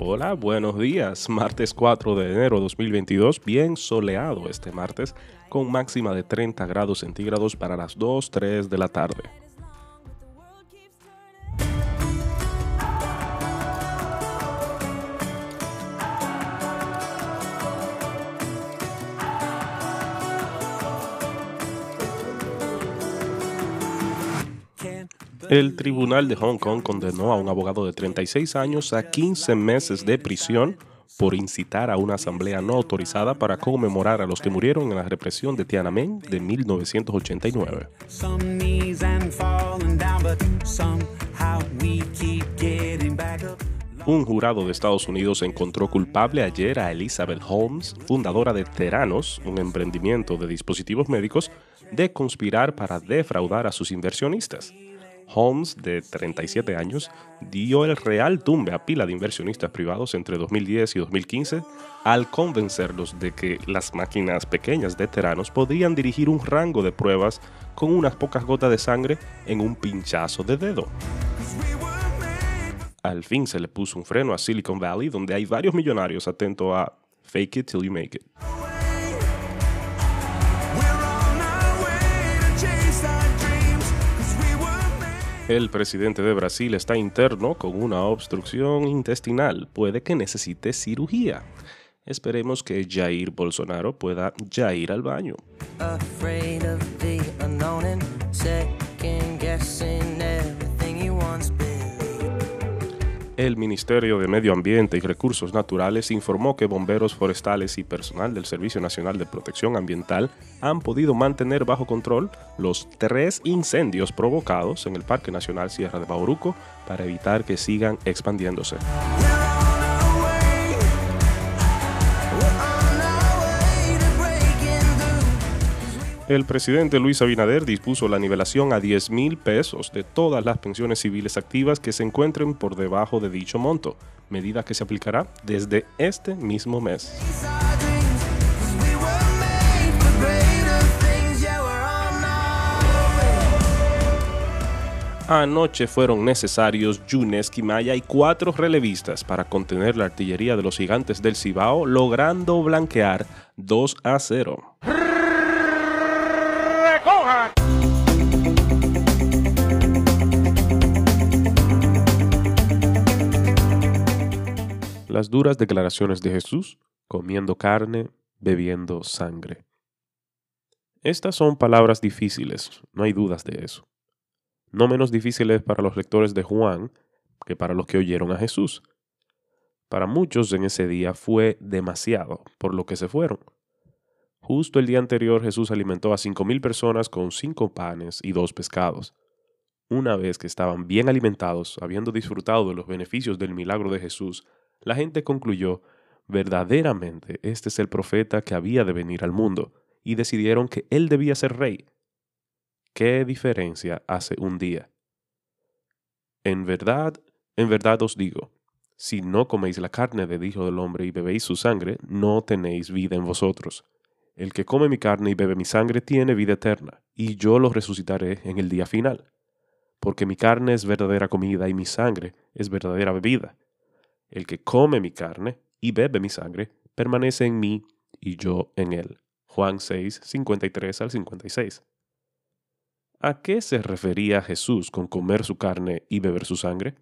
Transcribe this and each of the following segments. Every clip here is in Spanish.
Hola, buenos días. Martes 4 de enero 2022, bien soleado este martes, con máxima de 30 grados centígrados para las 2, 3 de la tarde. El Tribunal de Hong Kong condenó a un abogado de 36 años a 15 meses de prisión por incitar a una asamblea no autorizada para conmemorar a los que murieron en la represión de Tiananmen de 1989. Un jurado de Estados Unidos encontró culpable ayer a Elizabeth Holmes, fundadora de Teranos, un emprendimiento de dispositivos médicos, de conspirar para defraudar a sus inversionistas. Holmes, de 37 años, dio el real tumbe a pila de inversionistas privados entre 2010 y 2015 al convencerlos de que las máquinas pequeñas de Teranos podrían dirigir un rango de pruebas con unas pocas gotas de sangre en un pinchazo de dedo. Al fin se le puso un freno a Silicon Valley, donde hay varios millonarios atentos a fake it till you make it. El presidente de Brasil está interno con una obstrucción intestinal. Puede que necesite cirugía. Esperemos que Jair Bolsonaro pueda ya ir al baño. El Ministerio de Medio Ambiente y Recursos Naturales informó que bomberos forestales y personal del Servicio Nacional de Protección Ambiental han podido mantener bajo control los tres incendios provocados en el Parque Nacional Sierra de Bauruco para evitar que sigan expandiéndose. El presidente Luis Abinader dispuso la nivelación a 10 mil pesos de todas las pensiones civiles activas que se encuentren por debajo de dicho monto, medida que se aplicará desde este mismo mes. Anoche fueron necesarios Yunes Quimaya y cuatro relevistas para contener la artillería de los gigantes del Cibao, logrando blanquear 2 a 0. Las duras declaraciones de Jesús, comiendo carne, bebiendo sangre. Estas son palabras difíciles, no hay dudas de eso. No menos difíciles para los lectores de Juan que para los que oyeron a Jesús. Para muchos en ese día fue demasiado, por lo que se fueron. Justo el día anterior Jesús alimentó a cinco mil personas con cinco panes y dos pescados. Una vez que estaban bien alimentados, habiendo disfrutado de los beneficios del milagro de Jesús, la gente concluyó, verdaderamente este es el profeta que había de venir al mundo, y decidieron que él debía ser rey. ¿Qué diferencia hace un día? En verdad, en verdad os digo, si no coméis la carne del Hijo del Hombre y bebéis su sangre, no tenéis vida en vosotros. El que come mi carne y bebe mi sangre tiene vida eterna, y yo lo resucitaré en el día final. Porque mi carne es verdadera comida y mi sangre es verdadera bebida. El que come mi carne y bebe mi sangre permanece en mí y yo en él. Juan 6, 53 al 56. ¿A qué se refería Jesús con comer su carne y beber su sangre?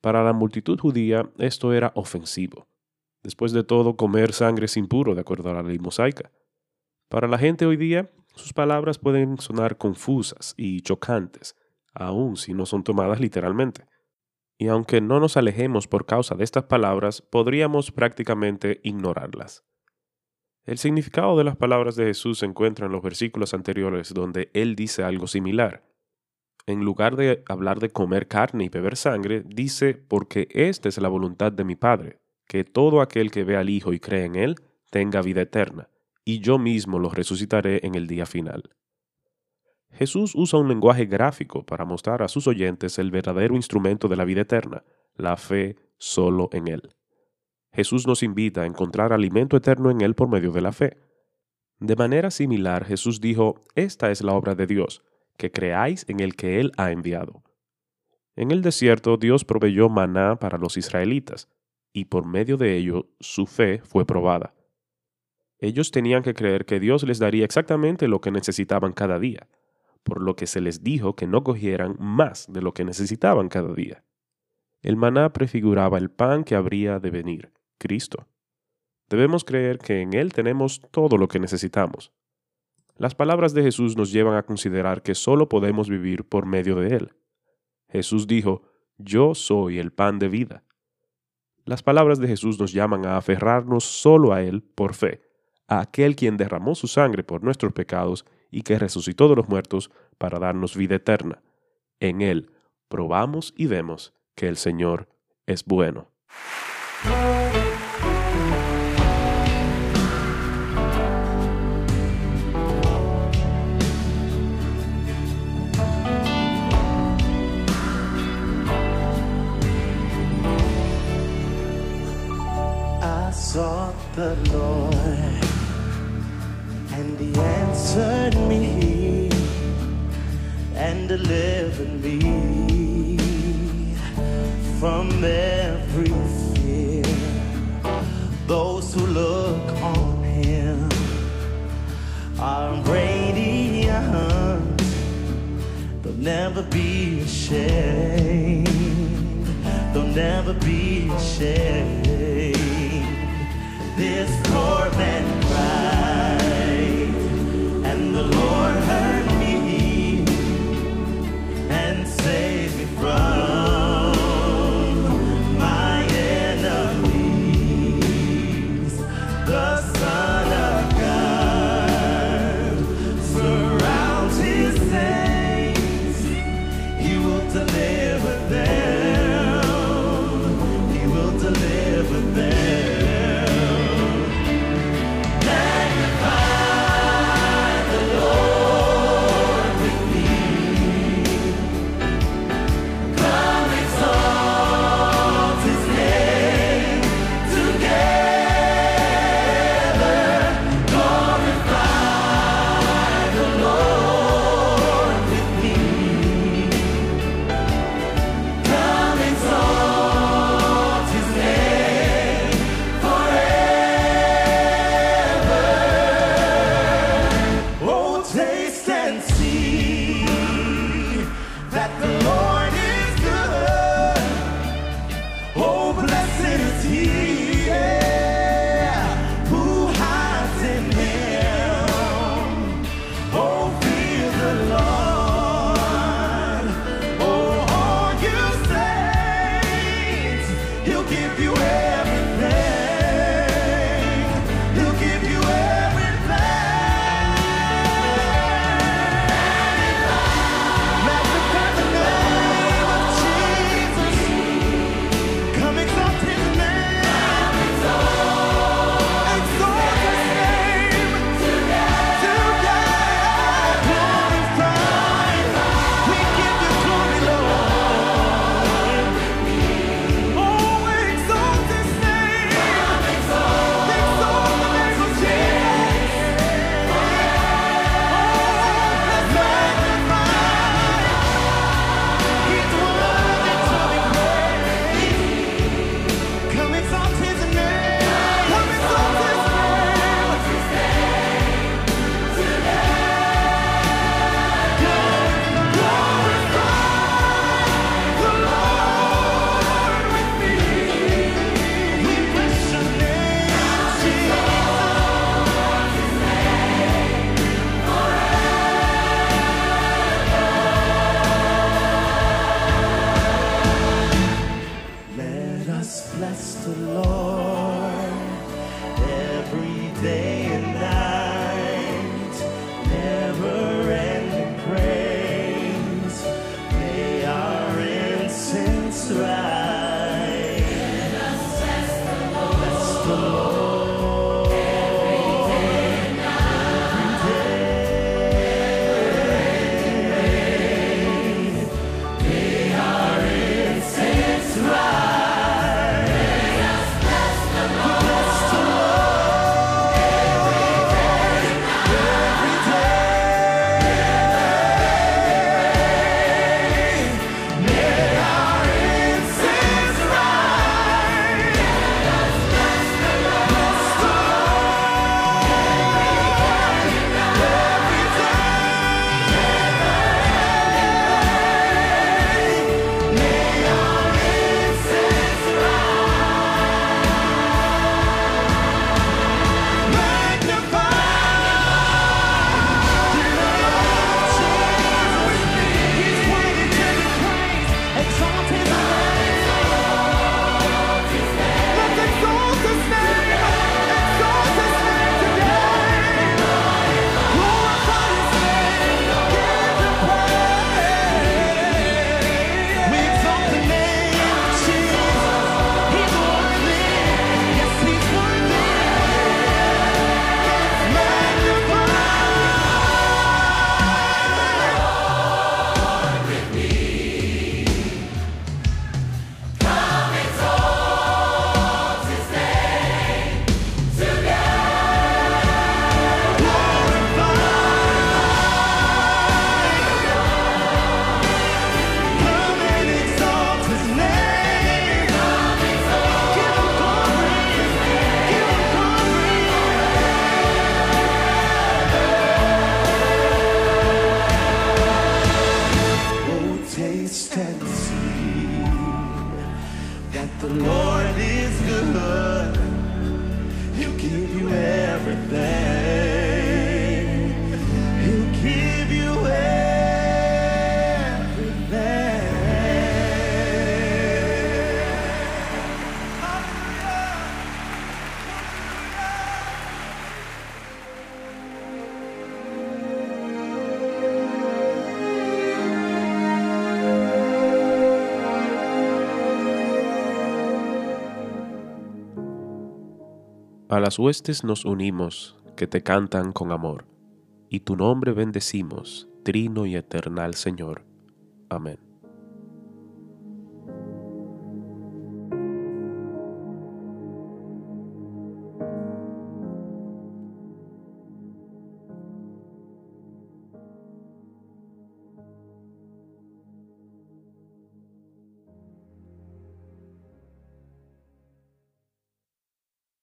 Para la multitud judía esto era ofensivo Después de todo, comer sangre es impuro de acuerdo a la ley mosaica. Para la gente hoy día, sus palabras pueden sonar confusas y chocantes, aun si no son tomadas literalmente. Y aunque no nos alejemos por causa de estas palabras, podríamos prácticamente ignorarlas. El significado de las palabras de Jesús se encuentra en los versículos anteriores donde Él dice algo similar. En lugar de hablar de comer carne y beber sangre, dice, porque esta es la voluntad de mi Padre, que todo aquel que ve al Hijo y cree en Él tenga vida eterna, y yo mismo lo resucitaré en el día final. Jesús usa un lenguaje gráfico para mostrar a sus oyentes el verdadero instrumento de la vida eterna, la fe solo en Él. Jesús nos invita a encontrar alimento eterno en Él por medio de la fe. De manera similar, Jesús dijo, Esta es la obra de Dios, que creáis en el que Él ha enviado. En el desierto Dios proveyó maná para los israelitas, y por medio de ello su fe fue probada. Ellos tenían que creer que Dios les daría exactamente lo que necesitaban cada día, por lo que se les dijo que no cogieran más de lo que necesitaban cada día. El maná prefiguraba el pan que habría de venir, Cristo. Debemos creer que en Él tenemos todo lo que necesitamos. Las palabras de Jesús nos llevan a considerar que solo podemos vivir por medio de Él. Jesús dijo, Yo soy el pan de vida. Las palabras de Jesús nos llaman a aferrarnos solo a Él por fe, a aquel quien derramó su sangre por nuestros pecados y que resucitó de los muertos para darnos vida eterna. En Él probamos y vemos que el Señor es bueno. From every fear. Those who look on Him are radiant, they'll never be ashamed, they'll never be ashamed. This poor man deliver them. A las huestes nos unimos, que te cantan con amor, y tu nombre bendecimos, trino y eternal Señor. Amén.